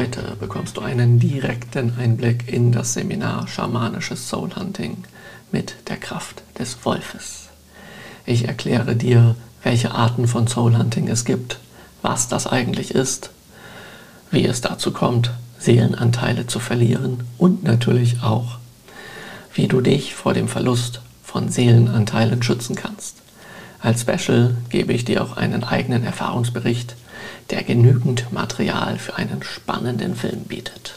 Heute bekommst du einen direkten Einblick in das Seminar Schamanisches Soul Hunting mit der Kraft des Wolfes. Ich erkläre dir, welche Arten von Soul Hunting es gibt, was das eigentlich ist, wie es dazu kommt, Seelenanteile zu verlieren und natürlich auch, wie du dich vor dem Verlust von Seelenanteilen schützen kannst. Als Special gebe ich dir auch einen eigenen Erfahrungsbericht, der genügend Material für einen spannenden Film bietet.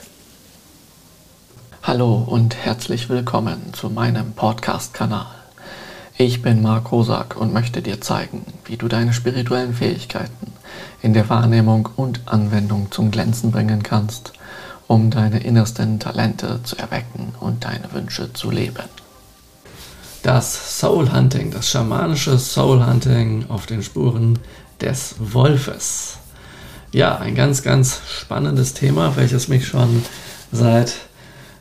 Hallo und herzlich willkommen zu meinem Podcast-Kanal. Ich bin Marc Rosak und möchte dir zeigen, wie du deine spirituellen Fähigkeiten in der Wahrnehmung und Anwendung zum Glänzen bringen kannst, um deine innersten Talente zu erwecken und deine Wünsche zu leben. Das Soul Hunting, das schamanische Soul Hunting auf den Spuren des Wolfes. Ja, ein ganz, ganz spannendes Thema, welches mich schon seit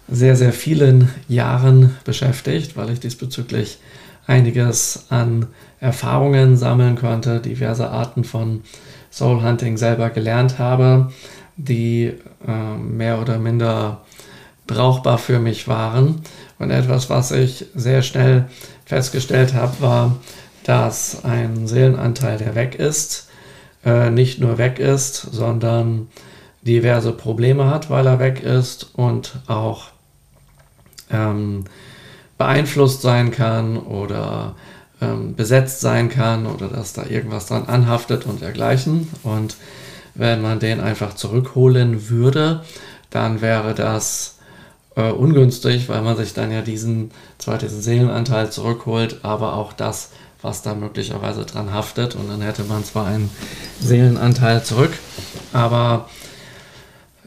sehr, sehr vielen Jahren beschäftigt, weil ich diesbezüglich einiges an Erfahrungen sammeln konnte, diverse Arten von Soul Hunting selber gelernt habe, die äh, mehr oder minder brauchbar für mich waren. Und etwas, was ich sehr schnell festgestellt habe, war, dass ein Seelenanteil, der weg ist, äh, nicht nur weg ist, sondern diverse Probleme hat, weil er weg ist und auch ähm, beeinflusst sein kann oder ähm, besetzt sein kann oder dass da irgendwas dran anhaftet und dergleichen. Und wenn man den einfach zurückholen würde, dann wäre das äh, ungünstig, weil man sich dann ja diesen, zwar diesen Seelenanteil zurückholt, aber auch das, was da möglicherweise dran haftet. Und dann hätte man zwar einen Seelenanteil zurück, aber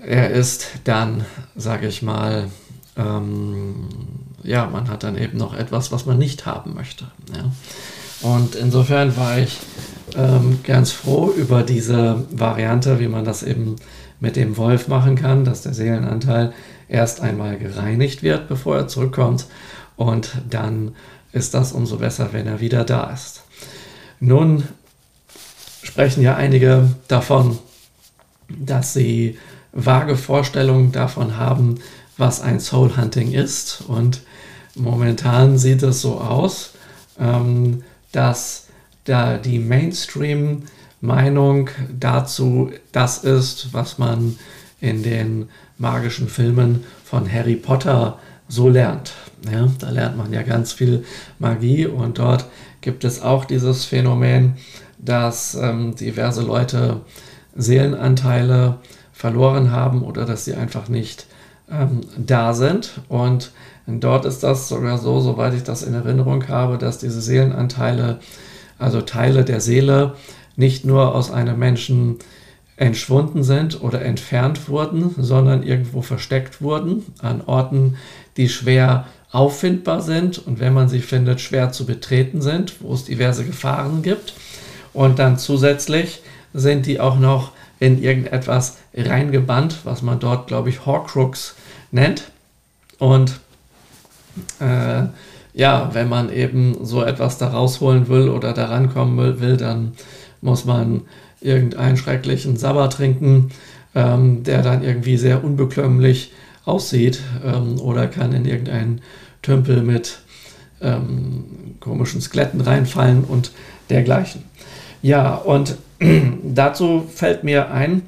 er ist dann, sage ich mal, ähm, ja, man hat dann eben noch etwas, was man nicht haben möchte. Ja. Und insofern war ich ähm, ganz froh über diese Variante, wie man das eben mit dem Wolf machen kann, dass der Seelenanteil erst einmal gereinigt wird, bevor er zurückkommt. Und dann ist das umso besser, wenn er wieder da ist. Nun sprechen ja einige davon, dass sie vage Vorstellungen davon haben, was ein Soul Hunting ist. Und momentan sieht es so aus, ähm, dass da die Mainstream-Meinung dazu das ist, was man in den magischen Filmen von Harry Potter so lernt. Ja, da lernt man ja ganz viel Magie und dort gibt es auch dieses Phänomen, dass ähm, diverse Leute Seelenanteile verloren haben oder dass sie einfach nicht ähm, da sind. Und dort ist das sogar so, soweit ich das in Erinnerung habe, dass diese Seelenanteile, also Teile der Seele, nicht nur aus einem Menschen entschwunden sind oder entfernt wurden, sondern irgendwo versteckt wurden an Orten, die schwer auffindbar sind und wenn man sie findet, schwer zu betreten sind, wo es diverse Gefahren gibt. Und dann zusätzlich sind die auch noch in irgendetwas reingebannt, was man dort, glaube ich, Horcrux nennt. Und äh, ja, wenn man eben so etwas da rausholen will oder da rankommen will, dann muss man irgendeinen schrecklichen Sabber trinken, ähm, der dann irgendwie sehr unbekömmlich aussieht ähm, oder kann in irgendeinen Tümpel mit ähm, komischen Skeletten reinfallen und dergleichen. Ja, und dazu fällt mir ein,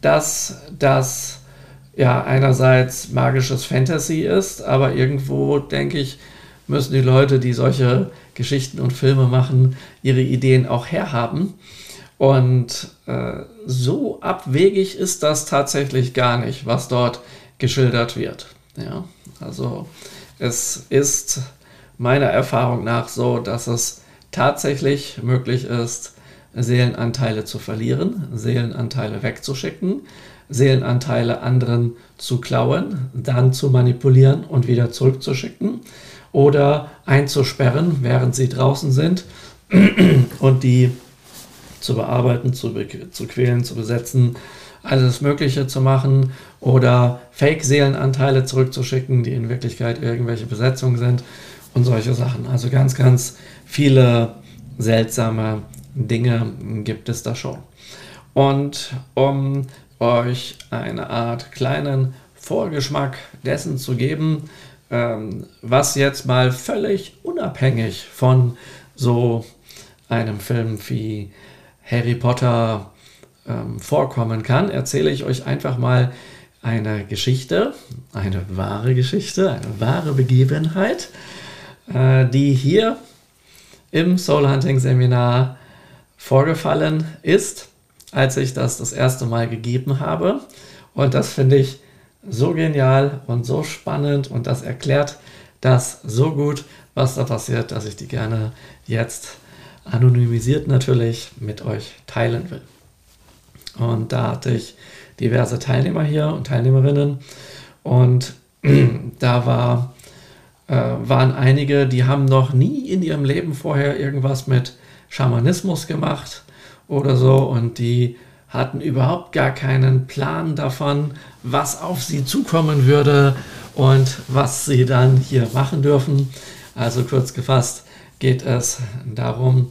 dass das ja einerseits magisches Fantasy ist, aber irgendwo denke ich, müssen die Leute, die solche Geschichten und Filme machen, ihre Ideen auch herhaben. Und äh, so abwegig ist das tatsächlich gar nicht, was dort geschildert wird. Ja, also es ist meiner Erfahrung nach so, dass es tatsächlich möglich ist, Seelenanteile zu verlieren, Seelenanteile wegzuschicken, Seelenanteile anderen zu klauen, dann zu manipulieren und wieder zurückzuschicken oder einzusperren, während sie draußen sind und die zu bearbeiten, zu, zu quälen, zu besetzen, alles Mögliche zu machen oder Fake-Seelenanteile zurückzuschicken, die in Wirklichkeit irgendwelche Besetzungen sind und solche Sachen. Also ganz, ganz viele seltsame Dinge gibt es da schon. Und um euch eine Art kleinen Vorgeschmack dessen zu geben, ähm, was jetzt mal völlig unabhängig von so einem Film wie Harry Potter ähm, vorkommen kann, erzähle ich euch einfach mal eine Geschichte, eine wahre Geschichte, eine wahre Begebenheit, äh, die hier im Soul Hunting Seminar vorgefallen ist, als ich das das erste Mal gegeben habe. Und das finde ich so genial und so spannend und das erklärt das so gut, was da passiert, dass ich die gerne jetzt anonymisiert natürlich mit euch teilen will. Und da hatte ich diverse Teilnehmer hier und Teilnehmerinnen und da war, äh, waren einige, die haben noch nie in ihrem Leben vorher irgendwas mit Schamanismus gemacht oder so und die hatten überhaupt gar keinen Plan davon, was auf sie zukommen würde und was sie dann hier machen dürfen. Also kurz gefasst geht es darum,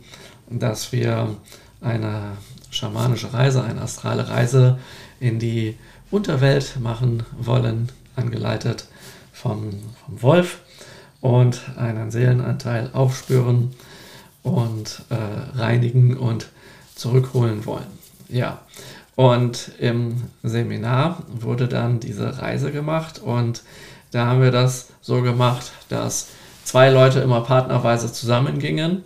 dass wir eine schamanische Reise, eine astrale Reise in die Unterwelt machen wollen, angeleitet vom, vom Wolf und einen Seelenanteil aufspüren und äh, reinigen und zurückholen wollen. Ja, und im Seminar wurde dann diese Reise gemacht und da haben wir das so gemacht, dass zwei Leute immer partnerweise zusammengingen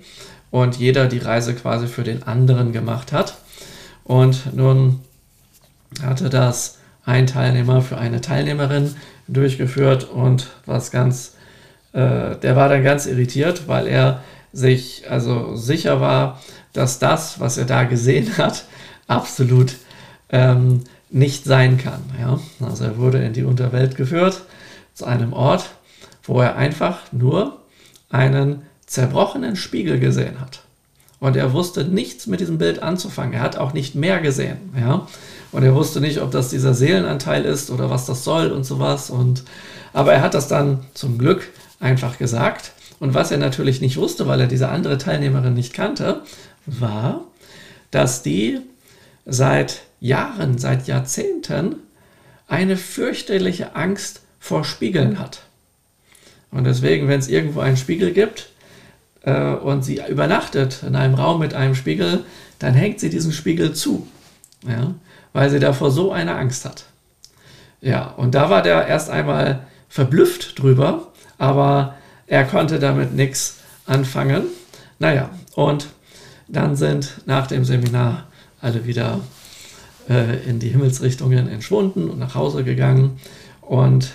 und jeder die Reise quasi für den anderen gemacht hat. Und nun hatte das ein Teilnehmer für eine Teilnehmerin durchgeführt und was ganz, äh, der war dann ganz irritiert, weil er sich also sicher war, dass das, was er da gesehen hat, absolut ähm, nicht sein kann. Ja? Also er wurde in die Unterwelt geführt zu einem Ort, wo er einfach nur einen zerbrochenen Spiegel gesehen hat. Und er wusste nichts mit diesem Bild anzufangen. Er hat auch nicht mehr gesehen. Ja? Und er wusste nicht, ob das dieser Seelenanteil ist oder was das soll und sowas. Und, aber er hat das dann zum Glück einfach gesagt. Und was er natürlich nicht wusste, weil er diese andere Teilnehmerin nicht kannte, war, dass die seit Jahren, seit Jahrzehnten eine fürchterliche Angst vor Spiegeln hat. Und deswegen, wenn es irgendwo einen Spiegel gibt äh, und sie übernachtet in einem Raum mit einem Spiegel, dann hängt sie diesen Spiegel zu, ja, weil sie davor so eine Angst hat. Ja, und da war der erst einmal verblüfft drüber, aber er konnte damit nichts anfangen. Naja, und dann sind nach dem Seminar alle wieder äh, in die Himmelsrichtungen entschwunden und nach Hause gegangen. Und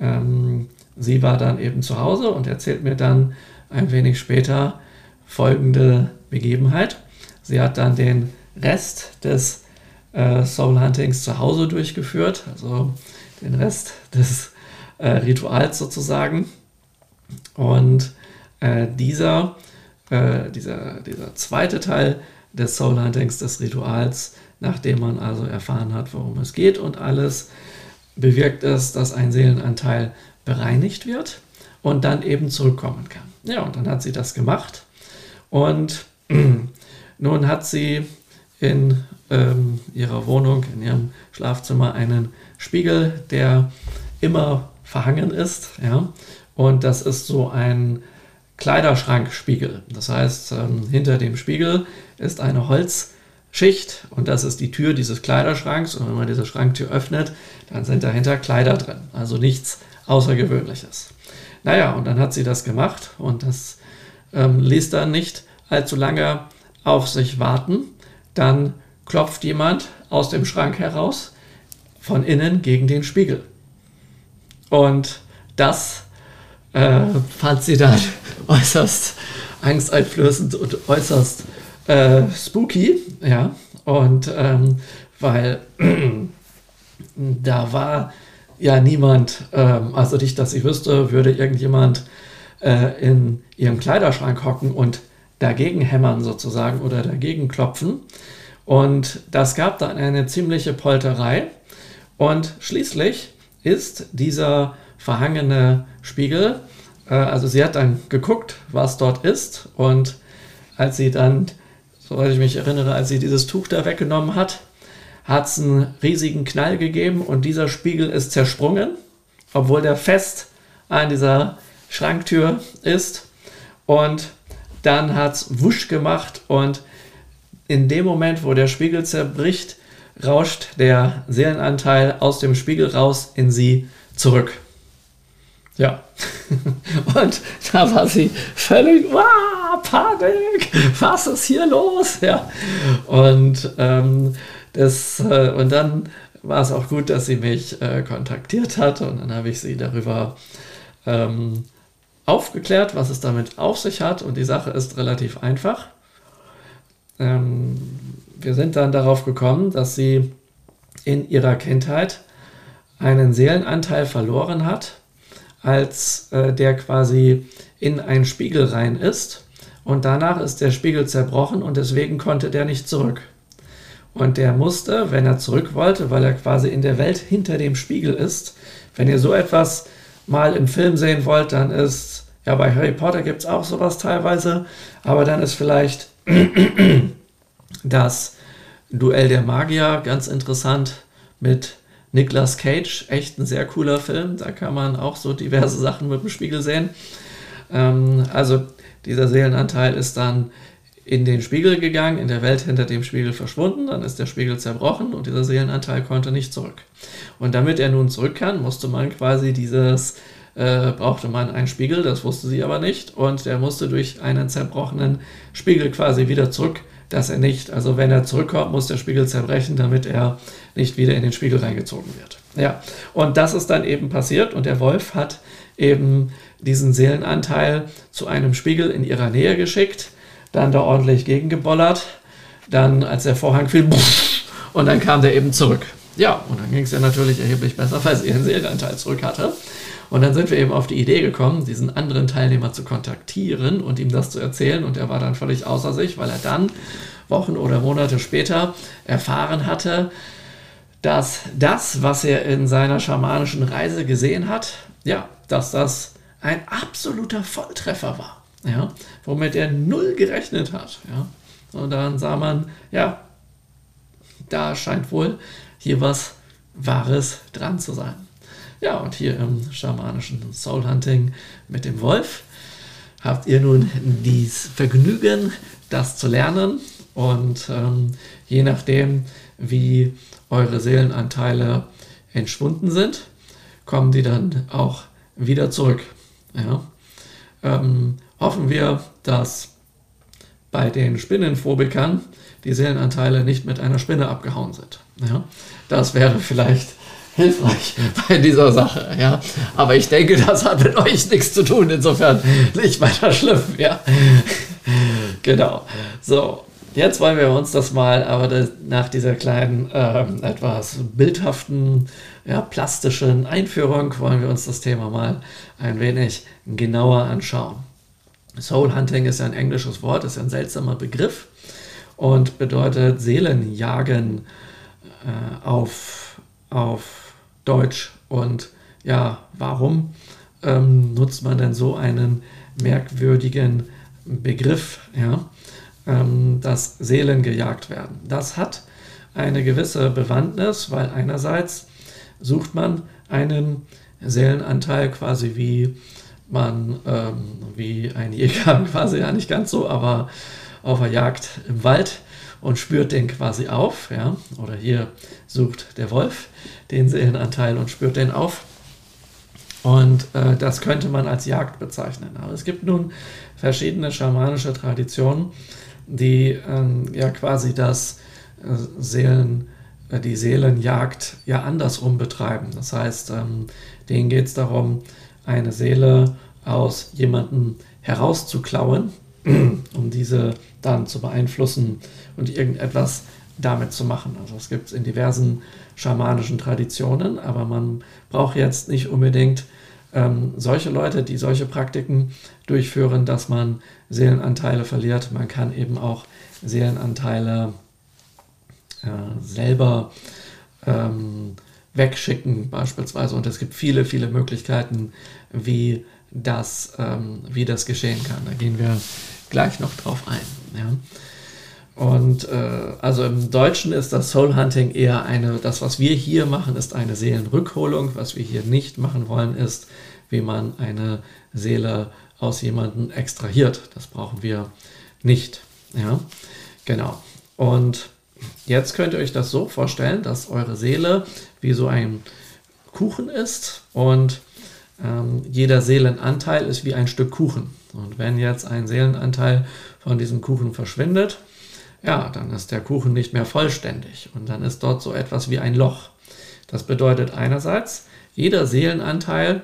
ähm, sie war dann eben zu Hause und erzählt mir dann ein wenig später folgende Begebenheit. Sie hat dann den Rest des äh, Soul Huntings zu Hause durchgeführt, also den Rest des äh, Rituals sozusagen. Und äh, dieser, äh, dieser, dieser zweite Teil des Soul Huntings, des Rituals, nachdem man also erfahren hat, worum es geht und alles, bewirkt es, dass ein Seelenanteil bereinigt wird und dann eben zurückkommen kann. Ja, und dann hat sie das gemacht und nun hat sie in ähm, ihrer Wohnung, in ihrem Schlafzimmer einen Spiegel, der immer verhangen ist. Ja? Und das ist so ein Kleiderschrankspiegel. Das heißt, ähm, hinter dem Spiegel ist eine Holzschicht und das ist die Tür dieses Kleiderschranks. Und wenn man diese Schranktür öffnet, dann sind dahinter Kleider drin. Also nichts Außergewöhnliches. Naja, und dann hat sie das gemacht und das ähm, ließ dann nicht allzu lange auf sich warten. Dann klopft jemand aus dem Schrank heraus von innen gegen den Spiegel. Und das äh, fand sie dann äußerst angsteinflößend und äußerst äh, spooky, ja. Und ähm, weil da war ja niemand, ähm, also nicht, dass ich wüsste, würde irgendjemand äh, in ihrem Kleiderschrank hocken und dagegen hämmern sozusagen oder dagegen klopfen. Und das gab dann eine ziemliche Polterei. Und schließlich ist dieser verhangene Spiegel. Äh, also sie hat dann geguckt, was dort ist und als sie dann, soweit ich mich erinnere, als sie dieses Tuch da weggenommen hat, hat es einen riesigen Knall gegeben und dieser Spiegel ist zersprungen, obwohl der fest an dieser Schranktür ist. Und dann hat es wusch gemacht und in dem Moment, wo der Spiegel zerbricht, rauscht der Seelenanteil aus dem Spiegel raus in sie zurück. Ja. Und da war sie völlig, wow, Panik, was ist hier los? Ja. Und, ähm, das, äh, und dann war es auch gut, dass sie mich äh, kontaktiert hat und dann habe ich sie darüber ähm, aufgeklärt, was es damit auf sich hat. Und die Sache ist relativ einfach. Ähm, wir sind dann darauf gekommen, dass sie in ihrer Kindheit einen Seelenanteil verloren hat, als äh, der quasi in einen Spiegel rein ist. Und danach ist der Spiegel zerbrochen und deswegen konnte der nicht zurück. Und der musste, wenn er zurück wollte, weil er quasi in der Welt hinter dem Spiegel ist, wenn ihr so etwas mal im Film sehen wollt, dann ist, ja, bei Harry Potter gibt es auch sowas teilweise, aber dann ist vielleicht das Duell der Magier ganz interessant mit Nicolas Cage, echt ein sehr cooler Film. Da kann man auch so diverse Sachen mit dem Spiegel sehen. Ähm, also dieser Seelenanteil ist dann in den Spiegel gegangen, in der Welt hinter dem Spiegel verschwunden, dann ist der Spiegel zerbrochen und dieser Seelenanteil konnte nicht zurück. Und damit er nun zurück kann, musste man quasi dieses, äh, brauchte man einen Spiegel, das wusste sie aber nicht, und der musste durch einen zerbrochenen Spiegel quasi wieder zurück dass er nicht, also wenn er zurückkommt, muss der Spiegel zerbrechen, damit er nicht wieder in den Spiegel reingezogen wird. Ja, und das ist dann eben passiert und der Wolf hat eben diesen Seelenanteil zu einem Spiegel in ihrer Nähe geschickt, dann da ordentlich gegengebollert, dann als der Vorhang fiel, und dann kam der eben zurück. Ja, und dann ging es ja natürlich erheblich besser, weil sie ihren Seelenanteil zurück hatte. Und dann sind wir eben auf die Idee gekommen, diesen anderen Teilnehmer zu kontaktieren und ihm das zu erzählen. Und er war dann völlig außer sich, weil er dann Wochen oder Monate später erfahren hatte, dass das, was er in seiner schamanischen Reise gesehen hat, ja, dass das ein absoluter Volltreffer war, ja, womit er null gerechnet hat, ja. Und dann sah man, ja, da scheint wohl hier was Wahres dran zu sein. Ja, und hier im schamanischen Soul Hunting mit dem Wolf habt ihr nun dieses Vergnügen, das zu lernen. Und ähm, je nachdem, wie eure Seelenanteile entschwunden sind, kommen die dann auch wieder zurück. Ja. Ähm, hoffen wir, dass bei den Spinnenphobikern die Seelenanteile nicht mit einer Spinne abgehauen sind. Ja. Das wäre vielleicht hilfreich bei dieser Sache, ja. Aber ich denke, das hat mit euch nichts zu tun, insofern nicht weiter schlimm, ja. genau. So, jetzt wollen wir uns das mal, aber das, nach dieser kleinen, ähm, etwas bildhaften, ja, plastischen Einführung wollen wir uns das Thema mal ein wenig genauer anschauen. Soul Hunting ist ja ein englisches Wort, ist ein seltsamer Begriff und bedeutet Seelenjagen äh, auf, auf Deutsch. Und ja, warum ähm, nutzt man denn so einen merkwürdigen Begriff, ja, ähm, dass Seelen gejagt werden? Das hat eine gewisse Bewandtnis, weil einerseits sucht man einen Seelenanteil quasi wie man, ähm, wie ein Jäger quasi, ja nicht ganz so, aber auf der Jagd im Wald und spürt den quasi auf. Ja? Oder hier sucht der Wolf den Seelenanteil und spürt den auf. Und äh, das könnte man als Jagd bezeichnen. Aber es gibt nun verschiedene schamanische Traditionen, die ähm, ja quasi das äh, Seelen, äh, die Seelenjagd ja andersrum betreiben. Das heißt, ähm, denen geht es darum, eine Seele aus jemandem herauszuklauen, um diese dann zu beeinflussen und irgendetwas damit zu machen. Also es gibt es in diversen schamanischen Traditionen, aber man braucht jetzt nicht unbedingt ähm, solche Leute, die solche Praktiken durchführen, dass man Seelenanteile verliert. Man kann eben auch Seelenanteile äh, selber ähm, wegschicken beispielsweise. Und es gibt viele, viele Möglichkeiten, wie das, ähm, wie das geschehen kann. Da gehen wir gleich noch drauf ein. Ja. Und äh, also im Deutschen ist das Soul Hunting eher eine, das, was wir hier machen, ist eine Seelenrückholung. Was wir hier nicht machen wollen, ist, wie man eine Seele aus jemandem extrahiert. Das brauchen wir nicht. Ja, genau. Und jetzt könnt ihr euch das so vorstellen, dass eure Seele wie so ein Kuchen ist und ähm, jeder Seelenanteil ist wie ein Stück Kuchen. Und wenn jetzt ein Seelenanteil von diesem Kuchen verschwindet, ja, dann ist der Kuchen nicht mehr vollständig und dann ist dort so etwas wie ein Loch. Das bedeutet einerseits, jeder Seelenanteil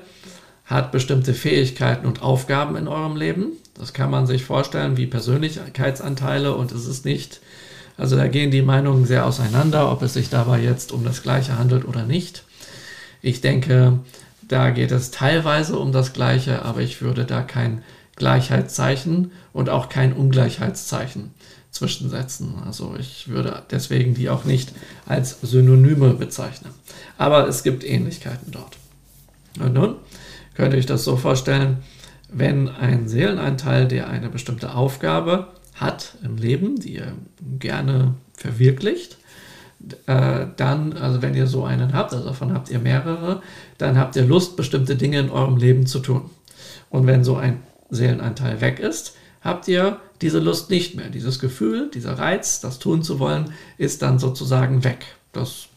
hat bestimmte Fähigkeiten und Aufgaben in eurem Leben. Das kann man sich vorstellen wie Persönlichkeitsanteile und es ist nicht, also da gehen die Meinungen sehr auseinander, ob es sich dabei jetzt um das Gleiche handelt oder nicht. Ich denke, da geht es teilweise um das Gleiche, aber ich würde da kein Gleichheitszeichen und auch kein Ungleichheitszeichen zwischensetzen. Also ich würde deswegen die auch nicht als Synonyme bezeichnen. Aber es gibt Ähnlichkeiten dort. Und nun könnt ihr euch das so vorstellen, wenn ein Seelenanteil, der eine bestimmte Aufgabe hat im Leben, die er gerne verwirklicht, äh, dann, also wenn ihr so einen habt, also davon habt ihr mehrere, dann habt ihr Lust, bestimmte Dinge in eurem Leben zu tun. Und wenn so ein Seelenanteil weg ist, habt ihr diese Lust nicht mehr. Dieses Gefühl, dieser Reiz, das tun zu wollen, ist dann sozusagen weg. Das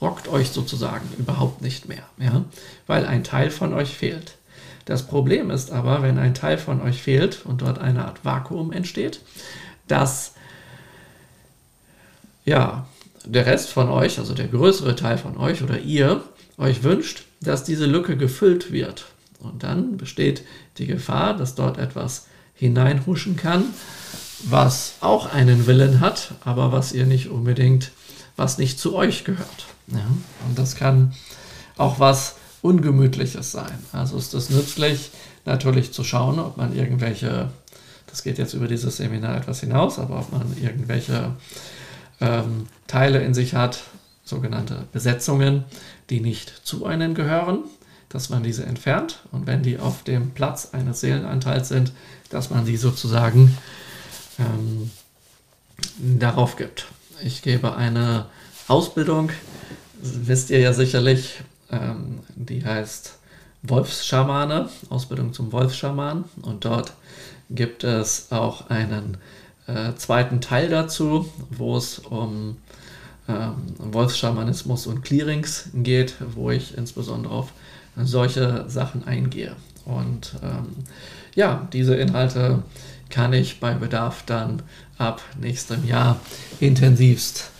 rockt euch sozusagen überhaupt nicht mehr, ja? weil ein Teil von euch fehlt. Das Problem ist aber, wenn ein Teil von euch fehlt und dort eine Art Vakuum entsteht, dass ja, der Rest von euch, also der größere Teil von euch oder ihr, euch wünscht, dass diese Lücke gefüllt wird. Und dann besteht die Gefahr, dass dort etwas hineinhuschen kann, was auch einen Willen hat, aber was ihr nicht unbedingt, was nicht zu euch gehört. Ja? Und das kann auch was Ungemütliches sein. Also ist es nützlich, natürlich zu schauen, ob man irgendwelche, das geht jetzt über dieses Seminar etwas hinaus, aber ob man irgendwelche ähm, Teile in sich hat, sogenannte Besetzungen, die nicht zu einem gehören, dass man diese entfernt und wenn die auf dem Platz eines Seelenanteils sind, dass man sie sozusagen ähm, darauf gibt. Ich gebe eine Ausbildung, wisst ihr ja sicherlich, ähm, die heißt Wolfsschamane, Ausbildung zum Wolfschaman und dort gibt es auch einen äh, zweiten Teil dazu, wo es um ähm, Wolfsschamanismus und Clearings geht, wo ich insbesondere auf solche Sachen eingehe. Und ähm, ja, diese Inhalte kann ich bei Bedarf dann ab nächstem Jahr intensivst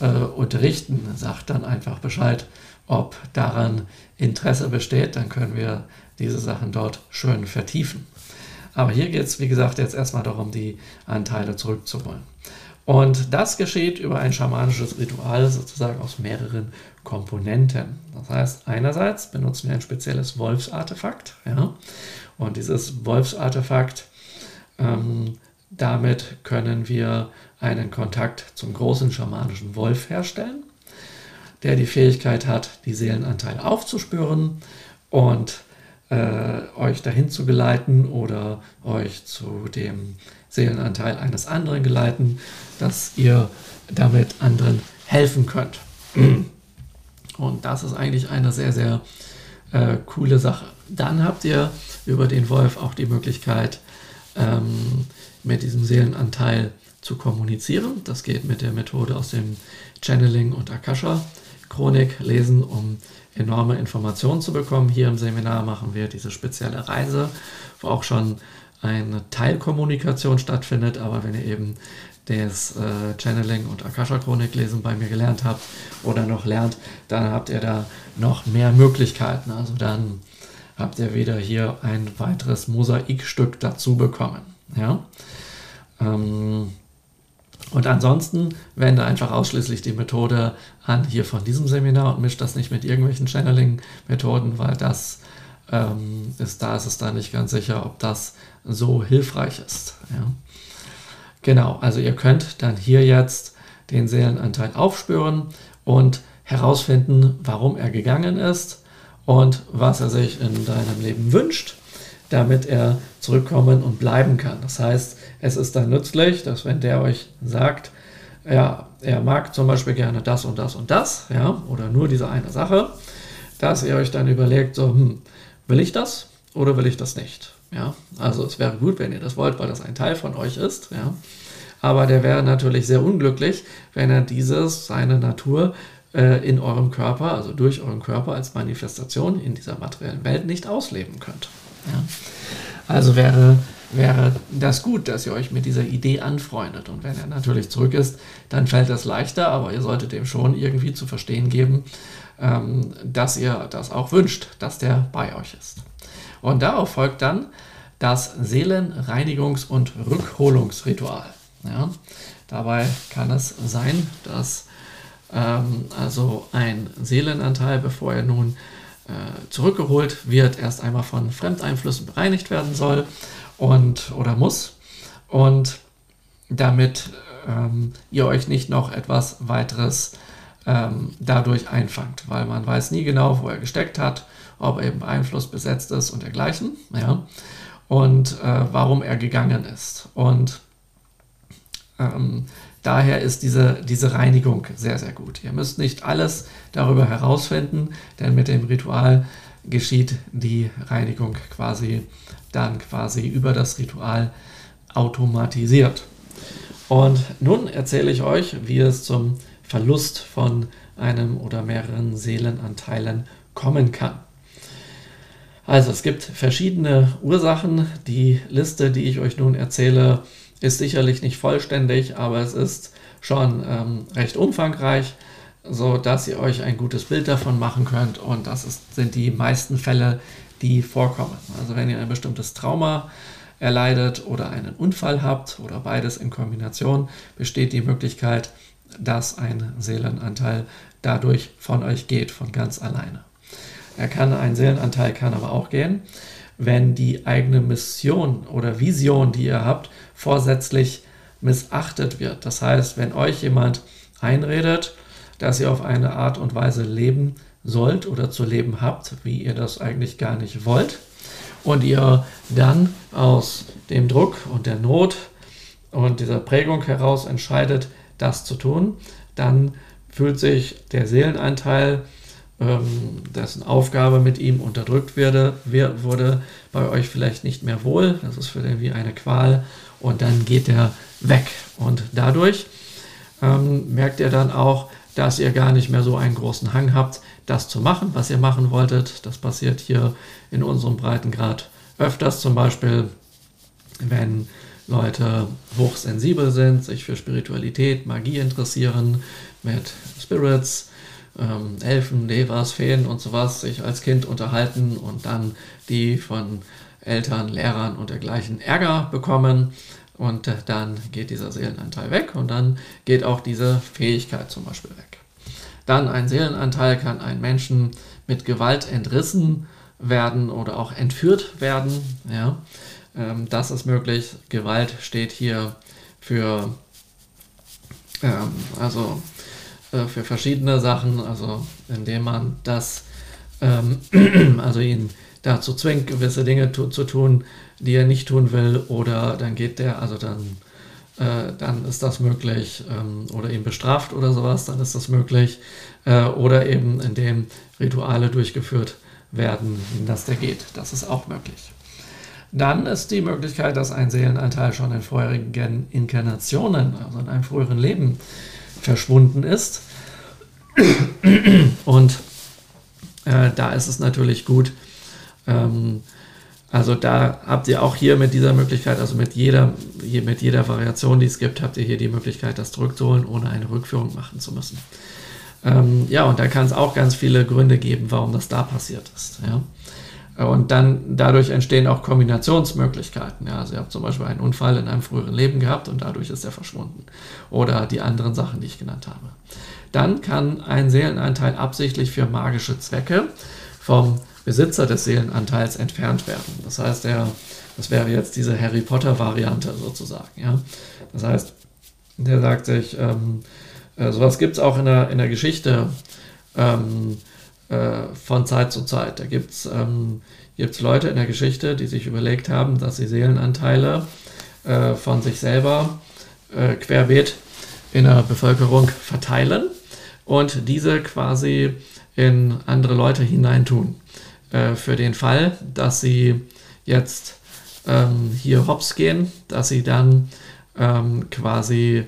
äh, unterrichten. Sagt dann einfach Bescheid, ob daran Interesse besteht. Dann können wir diese Sachen dort schön vertiefen. Aber hier geht es, wie gesagt, jetzt erstmal darum, die Anteile zurückzuholen. Und das geschieht über ein schamanisches Ritual sozusagen aus mehreren Komponenten. Das heißt, einerseits benutzen wir ein spezielles Wolfsartefakt. Ja? Und dieses Wolfsartefakt, ähm, damit können wir einen Kontakt zum großen schamanischen Wolf herstellen, der die Fähigkeit hat, die Seelenanteile aufzuspüren und äh, euch dahin zu geleiten oder euch zu dem Seelenanteil eines anderen geleiten, dass ihr damit anderen helfen könnt. Und das ist eigentlich eine sehr, sehr äh, coole Sache. Dann habt ihr über den Wolf auch die Möglichkeit, ähm, mit diesem Seelenanteil zu kommunizieren. Das geht mit der Methode aus dem Channeling und Akasha Chronik lesen, um enorme Informationen zu bekommen. Hier im Seminar machen wir diese spezielle Reise, wo auch schon eine Teilkommunikation stattfindet, aber wenn ihr eben das äh, Channeling und Akasha Chronik lesen bei mir gelernt habt oder noch lernt, dann habt ihr da noch mehr Möglichkeiten. Also dann habt ihr wieder hier ein weiteres Mosaikstück dazu bekommen. Ja? Ähm, und ansonsten wende einfach ausschließlich die Methode an hier von diesem Seminar und mischt das nicht mit irgendwelchen Channeling-Methoden, weil das ähm, ist, da ist es da nicht ganz sicher, ob das so hilfreich ist. Ja. Genau, also ihr könnt dann hier jetzt den Seelenanteil aufspüren und herausfinden, warum er gegangen ist und was er sich in deinem Leben wünscht, damit er zurückkommen und bleiben kann. Das heißt, es ist dann nützlich, dass wenn der euch sagt, ja, er mag zum Beispiel gerne das und das und das, ja, oder nur diese eine Sache, dass ihr euch dann überlegt, so, hm, will ich das oder will ich das nicht? Ja, also es wäre gut, wenn ihr das wollt, weil das ein Teil von euch ist, ja. Aber der wäre natürlich sehr unglücklich, wenn er dieses, seine Natur, äh, in eurem Körper, also durch euren Körper als Manifestation in dieser materiellen Welt nicht ausleben könnt. Ja? Also wäre, wäre das gut, dass ihr euch mit dieser Idee anfreundet. Und wenn er natürlich zurück ist, dann fällt das leichter, aber ihr solltet dem schon irgendwie zu verstehen geben, ähm, dass ihr das auch wünscht, dass der bei euch ist. Und darauf folgt dann das Seelenreinigungs- und Rückholungsritual. Ja? Dabei kann es sein, dass ähm, also ein Seelenanteil, bevor er nun äh, zurückgeholt wird, erst einmal von Fremdeinflüssen bereinigt werden soll und oder muss. Und damit ähm, ihr euch nicht noch etwas weiteres ähm, dadurch einfangt, weil man weiß nie genau, wo er gesteckt hat, ob er eben Einfluss besetzt ist und dergleichen, ja, und äh, warum er gegangen ist. Und ähm, Daher ist diese, diese Reinigung sehr, sehr gut. Ihr müsst nicht alles darüber herausfinden, denn mit dem Ritual geschieht die Reinigung quasi dann quasi über das Ritual automatisiert. Und nun erzähle ich euch, wie es zum Verlust von einem oder mehreren Seelenanteilen kommen kann. Also es gibt verschiedene Ursachen. Die Liste, die ich euch nun erzähle, ist sicherlich nicht vollständig, aber es ist schon ähm, recht umfangreich, so dass ihr euch ein gutes Bild davon machen könnt. Und das ist, sind die meisten Fälle, die vorkommen. Also wenn ihr ein bestimmtes Trauma erleidet oder einen Unfall habt oder beides in Kombination, besteht die Möglichkeit, dass ein Seelenanteil dadurch von euch geht, von ganz alleine. Er kann, ein Seelenanteil kann aber auch gehen, wenn die eigene Mission oder Vision, die ihr habt, vorsätzlich missachtet wird. Das heißt, wenn euch jemand einredet, dass ihr auf eine Art und Weise leben sollt oder zu leben habt, wie ihr das eigentlich gar nicht wollt, und ihr dann aus dem Druck und der Not und dieser Prägung heraus entscheidet, das zu tun, dann fühlt sich der Seelenanteil ähm, dessen Aufgabe mit ihm unterdrückt werde, wurde, bei euch vielleicht nicht mehr wohl. Das ist für den wie eine Qual und dann geht er weg. Und dadurch ähm, merkt ihr dann auch, dass ihr gar nicht mehr so einen großen Hang habt, das zu machen, was ihr machen wolltet. Das passiert hier in unserem Breitengrad öfters, zum Beispiel, wenn Leute hochsensibel sind, sich für Spiritualität, Magie interessieren, mit Spirits, ähm, Elfen, Devas, Feen und sowas sich als Kind unterhalten und dann die von Eltern, Lehrern und dergleichen Ärger bekommen. Und äh, dann geht dieser Seelenanteil weg und dann geht auch diese Fähigkeit zum Beispiel weg. Dann ein Seelenanteil kann einen Menschen mit Gewalt entrissen werden oder auch entführt werden. Ja, ähm, das ist möglich. Gewalt steht hier für ähm, also äh, für verschiedene Sachen, also indem man das, ähm, also ihn dazu zwingt, gewisse Dinge tu zu tun, die er nicht tun will, oder dann geht der, also dann, äh, dann ist das möglich, ähm, oder ihn bestraft oder sowas, dann ist das möglich, äh, oder eben indem Rituale durchgeführt werden, dass der geht. Das ist auch möglich. Dann ist die Möglichkeit, dass ein Seelenanteil schon in vorherigen Inkarnationen, also in einem früheren Leben, verschwunden ist. Und äh, da ist es natürlich gut, ähm, also da habt ihr auch hier mit dieser Möglichkeit, also mit jeder, mit jeder Variation, die es gibt, habt ihr hier die Möglichkeit, das zurückzuholen, ohne eine Rückführung machen zu müssen. Ähm, ja, und da kann es auch ganz viele Gründe geben, warum das da passiert ist. Ja. Und dann dadurch entstehen auch Kombinationsmöglichkeiten. Ja, also ihr habt zum Beispiel einen Unfall in einem früheren Leben gehabt und dadurch ist er verschwunden. Oder die anderen Sachen, die ich genannt habe. Dann kann ein Seelenanteil absichtlich für magische Zwecke vom Besitzer des Seelenanteils entfernt werden. Das heißt, er, das wäre jetzt diese Harry Potter-Variante sozusagen. Ja? Das heißt, der sagt sich, ähm, äh, sowas gibt es auch in der, in der Geschichte. Ähm, äh, von Zeit zu Zeit. Da gibt es ähm, Leute in der Geschichte, die sich überlegt haben, dass sie Seelenanteile äh, von sich selber äh, querbeet in der Bevölkerung verteilen und diese quasi in andere Leute hineintun. Äh, für den Fall, dass sie jetzt ähm, hier hops gehen, dass sie dann ähm, quasi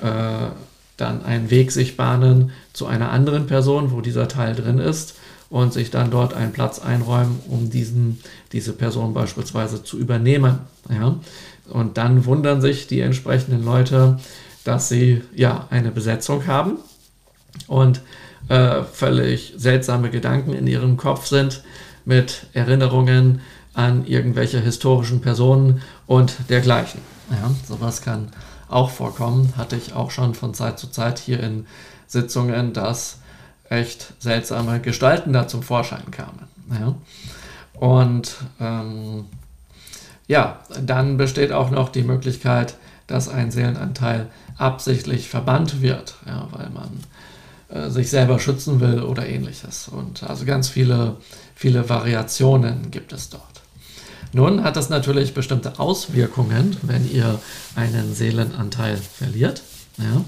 äh, dann einen Weg sich bahnen zu einer anderen Person, wo dieser Teil drin ist und sich dann dort einen Platz einräumen, um diesen, diese Person beispielsweise zu übernehmen. Ja? Und dann wundern sich die entsprechenden Leute, dass sie ja eine Besetzung haben und äh, völlig seltsame Gedanken in ihrem Kopf sind mit Erinnerungen an irgendwelche historischen Personen und dergleichen. Ja, sowas kann auch vorkommen, hatte ich auch schon von Zeit zu Zeit hier in Sitzungen, dass echt seltsame Gestalten da zum Vorschein kamen. Ja. Und ähm, ja, dann besteht auch noch die Möglichkeit, dass ein Seelenanteil absichtlich verbannt wird, ja, weil man äh, sich selber schützen will oder ähnliches. Und also ganz viele, viele Variationen gibt es dort. Nun hat das natürlich bestimmte Auswirkungen, wenn ihr einen Seelenanteil verliert. Ja.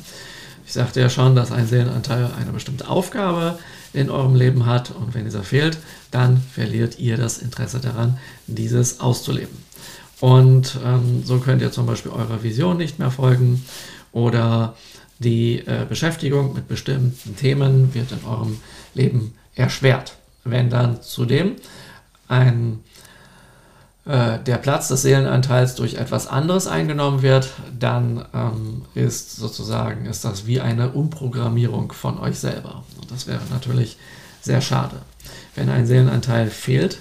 Ich sagte ja schon, dass ein Seelenanteil eine bestimmte Aufgabe in eurem Leben hat und wenn dieser fehlt, dann verliert ihr das Interesse daran, dieses auszuleben. Und ähm, so könnt ihr zum Beispiel eurer Vision nicht mehr folgen oder die äh, Beschäftigung mit bestimmten Themen wird in eurem Leben erschwert. Wenn dann zudem ein äh, der Platz des Seelenanteils durch etwas anderes eingenommen wird, dann ähm, ist sozusagen ist das wie eine Umprogrammierung von euch selber. Und das wäre natürlich sehr schade. Wenn ein Seelenanteil fehlt,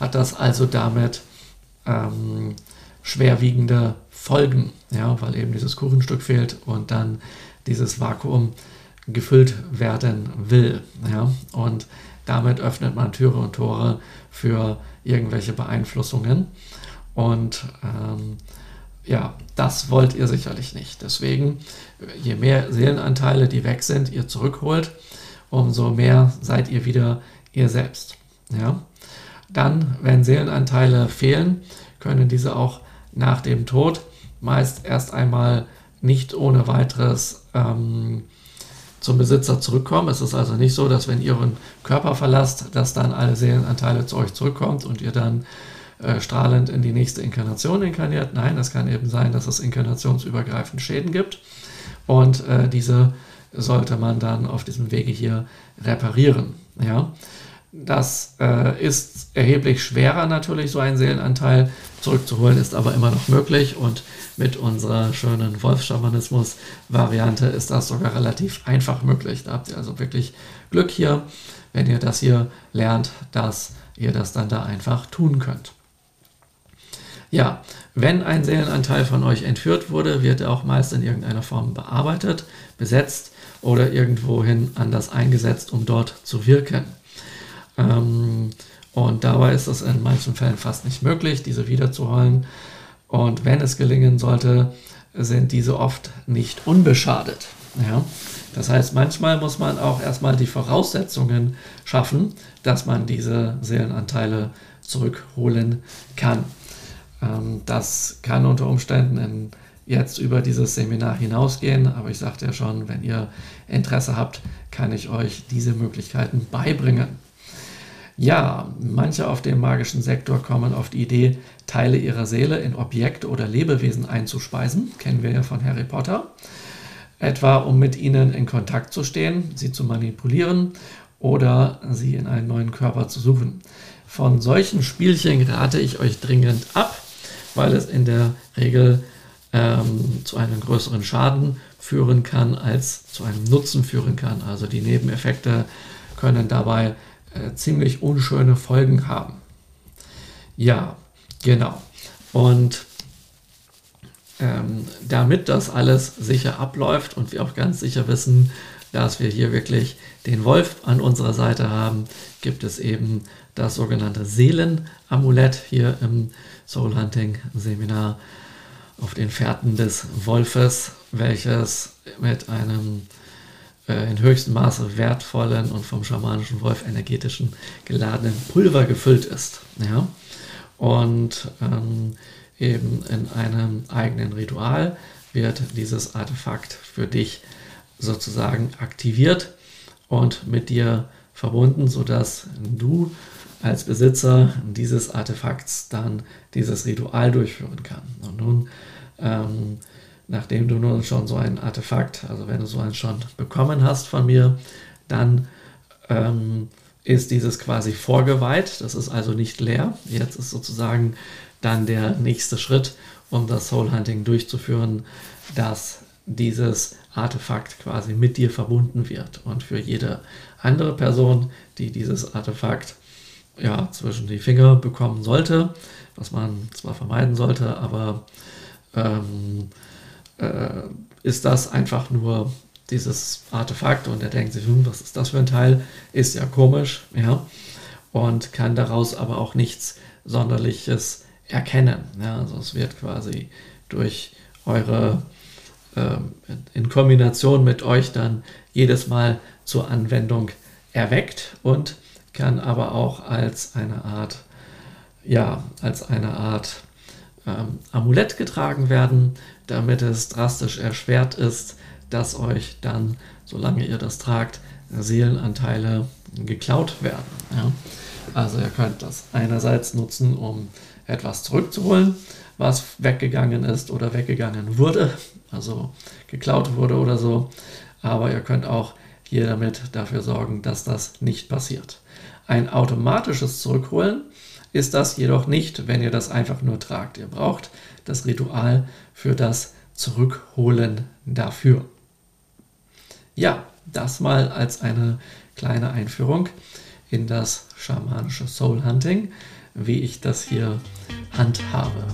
hat das also damit ähm, schwerwiegende Folgen, ja, weil eben dieses Kuchenstück fehlt und dann dieses Vakuum gefüllt werden will. Ja, und damit öffnet man Türe und Tore für irgendwelche Beeinflussungen. Und ähm, ja, das wollt ihr sicherlich nicht. Deswegen, je mehr Seelenanteile, die weg sind, ihr zurückholt, umso mehr seid ihr wieder ihr selbst. Ja? Dann, wenn Seelenanteile fehlen, können diese auch nach dem Tod meist erst einmal nicht ohne weiteres ähm, zum Besitzer zurückkommen. Es ist also nicht so, dass wenn ihr euren Körper verlasst, dass dann alle Seelenanteile zu euch zurückkommt und ihr dann äh, strahlend in die nächste Inkarnation inkarniert. Nein, es kann eben sein, dass es inkarnationsübergreifend Schäden gibt und äh, diese sollte man dann auf diesem Wege hier reparieren. Ja? Das äh, ist erheblich schwerer natürlich, so einen Seelenanteil zurückzuholen, ist aber immer noch möglich und mit unserer schönen Wolfschamanismus-Variante ist das sogar relativ einfach möglich. Da habt ihr also wirklich Glück hier, wenn ihr das hier lernt, dass ihr das dann da einfach tun könnt. Ja, wenn ein Seelenanteil von euch entführt wurde, wird er auch meist in irgendeiner Form bearbeitet, besetzt oder irgendwohin anders eingesetzt, um dort zu wirken. Ähm, und dabei ist es in manchen Fällen fast nicht möglich, diese wiederzuholen. Und wenn es gelingen sollte, sind diese oft nicht unbeschadet. Ja? Das heißt, manchmal muss man auch erstmal die Voraussetzungen schaffen, dass man diese Seelenanteile zurückholen kann. Ähm, das kann unter Umständen in, jetzt über dieses Seminar hinausgehen, aber ich sagte ja schon, wenn ihr Interesse habt, kann ich euch diese Möglichkeiten beibringen. Ja, manche auf dem magischen Sektor kommen auf die Idee, Teile ihrer Seele in Objekte oder Lebewesen einzuspeisen, kennen wir ja von Harry Potter, etwa um mit ihnen in Kontakt zu stehen, sie zu manipulieren oder sie in einen neuen Körper zu suchen. Von solchen Spielchen rate ich euch dringend ab, weil es in der Regel ähm, zu einem größeren Schaden führen kann, als zu einem Nutzen führen kann. Also die Nebeneffekte können dabei äh, ziemlich unschöne Folgen haben. Ja, genau. Und ähm, damit das alles sicher abläuft und wir auch ganz sicher wissen, dass wir hier wirklich den Wolf an unserer Seite haben, gibt es eben das sogenannte Seelenamulett hier im Soul Hunting Seminar auf den Fährten des Wolfes, welches mit einem äh, in höchstem Maße wertvollen und vom schamanischen Wolf energetischen geladenen Pulver gefüllt ist. Ja? Und ähm, eben in einem eigenen Ritual wird dieses Artefakt für dich sozusagen aktiviert und mit dir verbunden, sodass du als Besitzer dieses Artefakts dann dieses Ritual durchführen kann. Und nun, ähm, nachdem du nun schon so ein Artefakt, also wenn du so eins schon bekommen hast von mir, dann ähm, ist dieses quasi vorgeweiht. Das ist also nicht leer. Jetzt ist sozusagen dann der nächste Schritt, um das Soul Hunting durchzuführen, dass dieses Artefakt quasi mit dir verbunden wird. Und für jede andere Person, die dieses Artefakt ja, zwischen die Finger bekommen sollte, was man zwar vermeiden sollte, aber ähm, äh, ist das einfach nur dieses Artefakt und er denkt sich, hm, was ist das für ein Teil? Ist ja komisch, ja, und kann daraus aber auch nichts Sonderliches erkennen. Ja, also es wird quasi durch eure, äh, in Kombination mit euch dann jedes Mal zur Anwendung erweckt und kann aber auch als eine Art, ja, als eine Art ähm, Amulett getragen werden, damit es drastisch erschwert ist, dass euch dann, solange ihr das tragt, Seelenanteile geklaut werden. Ja? Also ihr könnt das einerseits nutzen, um etwas zurückzuholen, was weggegangen ist oder weggegangen wurde, also geklaut wurde oder so. Aber ihr könnt auch hier damit dafür sorgen, dass das nicht passiert. Ein automatisches Zurückholen ist das jedoch nicht, wenn ihr das einfach nur tragt. Ihr braucht das Ritual für das Zurückholen dafür. Ja, das mal als eine kleine Einführung in das schamanische Soul Hunting, wie ich das hier handhabe.